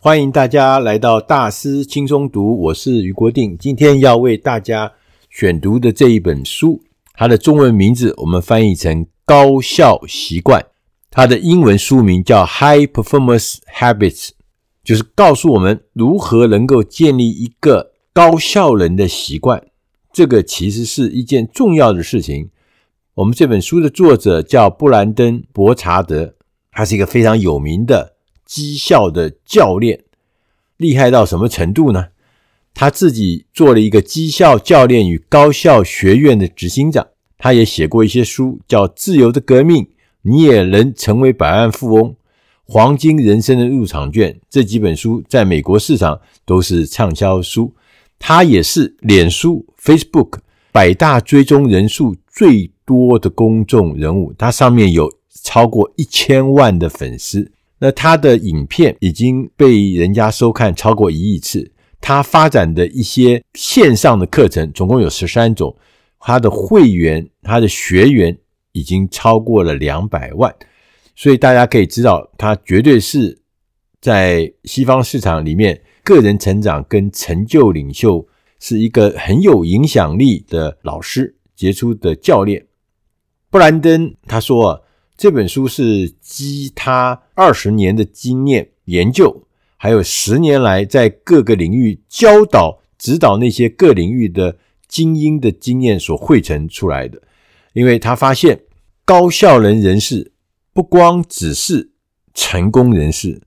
欢迎大家来到大师轻松读，我是余国定。今天要为大家选读的这一本书，它的中文名字我们翻译成《高效习惯》，它的英文书名叫《High Performance Habits》，就是告诉我们如何能够建立一个高效能的习惯。这个其实是一件重要的事情。我们这本书的作者叫布兰登·伯查德，他是一个非常有名的。绩效的教练厉害到什么程度呢？他自己做了一个绩效教练与高校学院的执行长，他也写过一些书，叫《自由的革命》，你也能成为百万富翁，《黄金人生的入场券》这几本书在美国市场都是畅销书。他也是脸书 （Facebook） 百大追踪人数最多的公众人物，他上面有超过一千万的粉丝。那他的影片已经被人家收看超过一亿次，他发展的一些线上的课程总共有十三种，他的会员、他的学员已经超过了两百万，所以大家可以知道，他绝对是在西方市场里面个人成长跟成就领袖是一个很有影响力的老师，杰出的教练。布兰登他说。这本书是基他二十年的经验研究，还有十年来在各个领域教导、指导那些各领域的精英的经验所汇成出来的。因为他发现，高效能人士不光只是成功人士，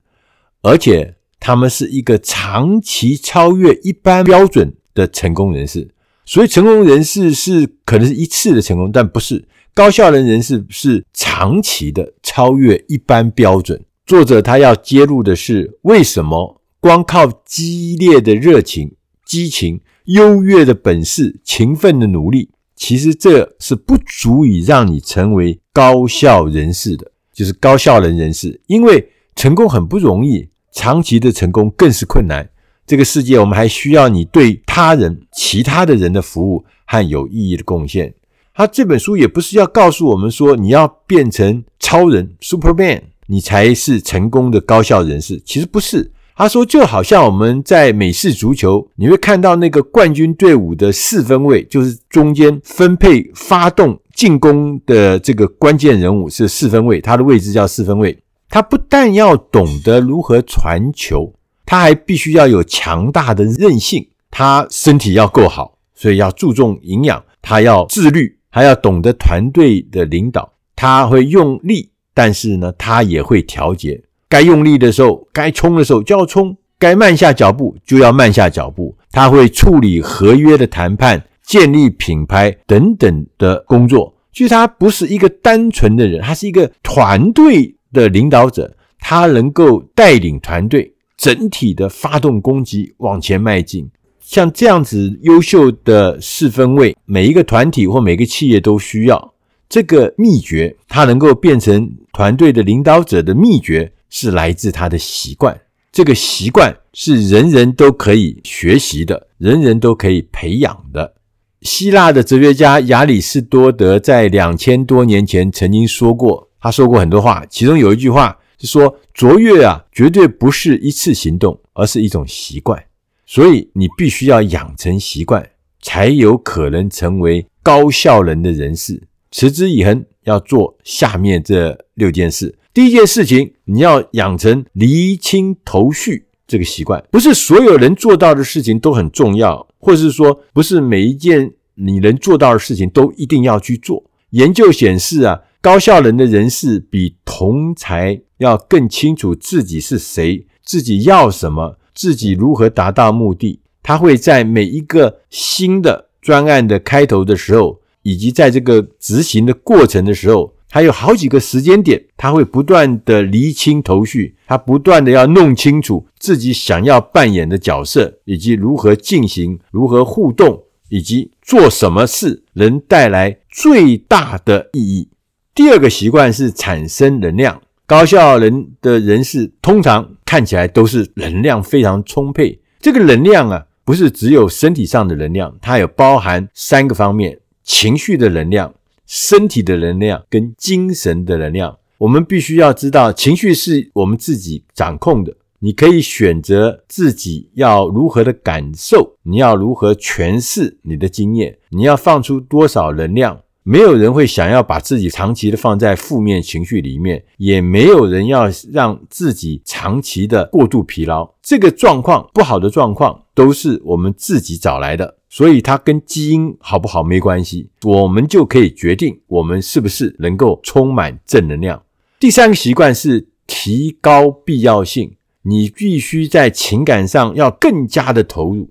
而且他们是一个长期超越一般标准的成功人士。所以，成功人士是可能是一次的成功，但不是。高效能人士是长期的超越一般标准。作者他要揭露的是，为什么光靠激烈的热情、激情、优越的本事、勤奋的努力，其实这是不足以让你成为高效人士的，就是高效能人士。因为成功很不容易，长期的成功更是困难。这个世界，我们还需要你对他人、其他的人的服务和有意义的贡献。他这本书也不是要告诉我们说，你要变成超人 Superman，你才是成功的高效人士。其实不是。他说，就好像我们在美式足球，你会看到那个冠军队伍的四分卫，就是中间分配发动进攻的这个关键人物是四分卫，他的位置叫四分卫。他不但要懂得如何传球，他还必须要有强大的韧性，他身体要够好，所以要注重营养，他要自律。还要懂得团队的领导，他会用力，但是呢，他也会调节。该用力的时候，该冲的时候就要冲；该慢下脚步就要慢下脚步。他会处理合约的谈判、建立品牌等等的工作。其实他不是一个单纯的人，他是一个团队的领导者。他能够带领团队整体的发动攻击，往前迈进。像这样子优秀的四分卫，每一个团体或每个企业都需要这个秘诀。他能够变成团队的领导者的秘诀，是来自他的习惯。这个习惯是人人都可以学习的，人人都可以培养的。希腊的哲学家亚里士多德在两千多年前曾经说过，他说过很多话，其中有一句话是说：“卓越啊，绝对不是一次行动，而是一种习惯。”所以你必须要养成习惯，才有可能成为高效能的人士。持之以恒，要做下面这六件事。第一件事情，你要养成厘清头绪这个习惯。不是所有人做到的事情都很重要，或是说，不是每一件你能做到的事情都一定要去做。研究显示啊，高效能的人士比同才要更清楚自己是谁，自己要什么。自己如何达到目的？他会在每一个新的专案的开头的时候，以及在这个执行的过程的时候，还有好几个时间点，他会不断的厘清头绪，他不断的要弄清楚自己想要扮演的角色，以及如何进行、如何互动，以及做什么事能带来最大的意义。第二个习惯是产生能量。高效能的人士通常看起来都是能量非常充沛。这个能量啊，不是只有身体上的能量，它有包含三个方面：情绪的能量、身体的能量跟精神的能量。我们必须要知道，情绪是我们自己掌控的，你可以选择自己要如何的感受，你要如何诠释你的经验，你要放出多少能量。没有人会想要把自己长期的放在负面情绪里面，也没有人要让自己长期的过度疲劳。这个状况，不好的状况，都是我们自己找来的，所以它跟基因好不好没关系。我们就可以决定我们是不是能够充满正能量。第三个习惯是提高必要性，你必须在情感上要更加的投入，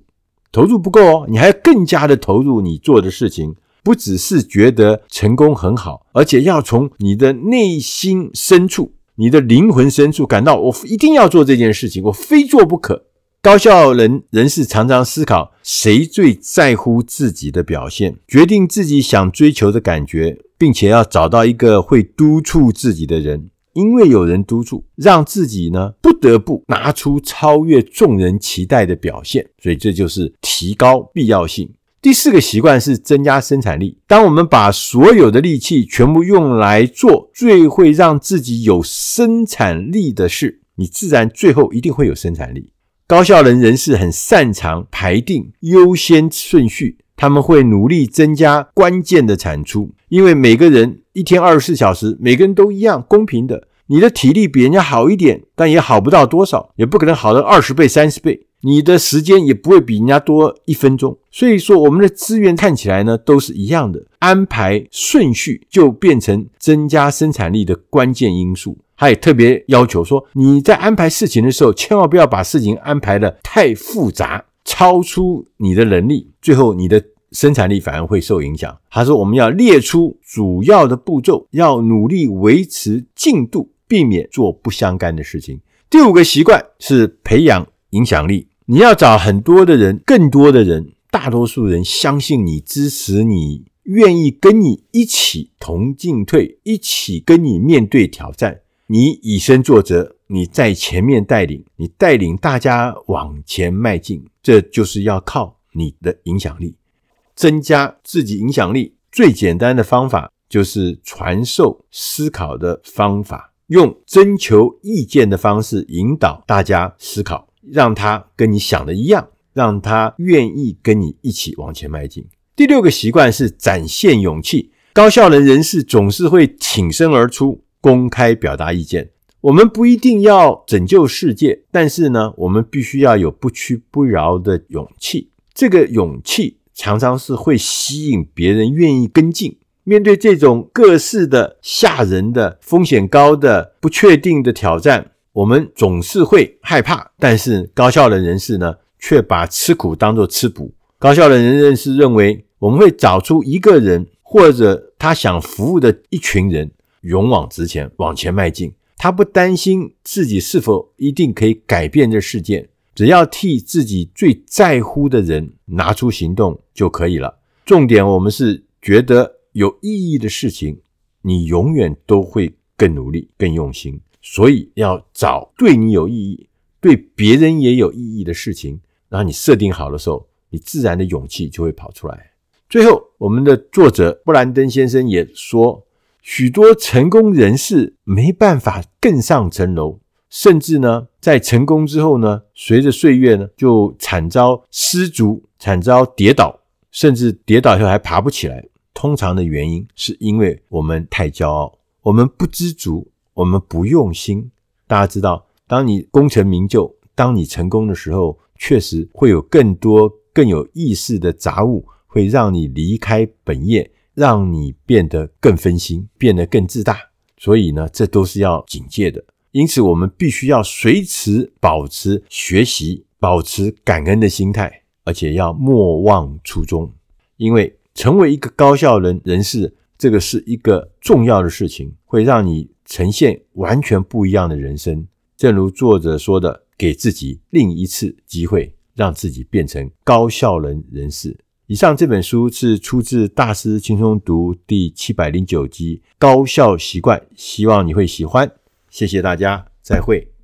投入不够哦，你还要更加的投入你做的事情。不只是觉得成功很好，而且要从你的内心深处、你的灵魂深处感到，我一定要做这件事情，我非做不可。高效人人士常常思考，谁最在乎自己的表现，决定自己想追求的感觉，并且要找到一个会督促自己的人，因为有人督促，让自己呢不得不拿出超越众人期待的表现。所以这就是提高必要性。第四个习惯是增加生产力。当我们把所有的力气全部用来做最会让自己有生产力的事，你自然最后一定会有生产力。高效能人士很擅长排定优先顺序，他们会努力增加关键的产出，因为每个人一天二十四小时，每个人都一样公平的。你的体力比人家好一点，但也好不到多少，也不可能好到二十倍、三十倍。你的时间也不会比人家多一分钟，所以说我们的资源看起来呢都是一样的，安排顺序就变成增加生产力的关键因素。他也特别要求说，你在安排事情的时候，千万不要把事情安排的太复杂，超出你的能力，最后你的生产力反而会受影响。他说，我们要列出主要的步骤，要努力维持进度，避免做不相干的事情。第五个习惯是培养影响力。你要找很多的人，更多的人，大多数人相信你、支持你、愿意跟你一起同进退，一起跟你面对挑战。你以身作则，你在前面带领，你带领大家往前迈进。这就是要靠你的影响力，增加自己影响力。最简单的方法就是传授思考的方法，用征求意见的方式引导大家思考。让他跟你想的一样，让他愿意跟你一起往前迈进。第六个习惯是展现勇气。高效能人士总是会挺身而出，公开表达意见。我们不一定要拯救世界，但是呢，我们必须要有不屈不挠的勇气。这个勇气常常是会吸引别人愿意跟进。面对这种各式的吓人的、风险高的、不确定的挑战。我们总是会害怕，但是高效的人士呢，却把吃苦当作吃补。高效的人士认为，我们会找出一个人或者他想服务的一群人，勇往直前，往前迈进。他不担心自己是否一定可以改变这世界，只要替自己最在乎的人拿出行动就可以了。重点，我们是觉得有意义的事情，你永远都会更努力、更用心。所以要找对你有意义、对别人也有意义的事情，然后你设定好的时候，你自然的勇气就会跑出来。最后，我们的作者布兰登先生也说，许多成功人士没办法更上层楼，甚至呢，在成功之后呢，随着岁月呢，就惨遭失足、惨遭跌倒，甚至跌倒以后还爬不起来。通常的原因是因为我们太骄傲，我们不知足。我们不用心，大家知道，当你功成名就，当你成功的时候，确实会有更多更有意思的杂物会让你离开本业，让你变得更分心，变得更自大。所以呢，这都是要警戒的。因此，我们必须要随时保持学习、保持感恩的心态，而且要莫忘初衷。因为成为一个高效人人士，这个是一个重要的事情，会让你。呈现完全不一样的人生，正如作者说的，给自己另一次机会，让自己变成高效能人士。以上这本书是出自《大师轻松读》第七百零九集《高效习惯》，希望你会喜欢。谢谢大家，再会。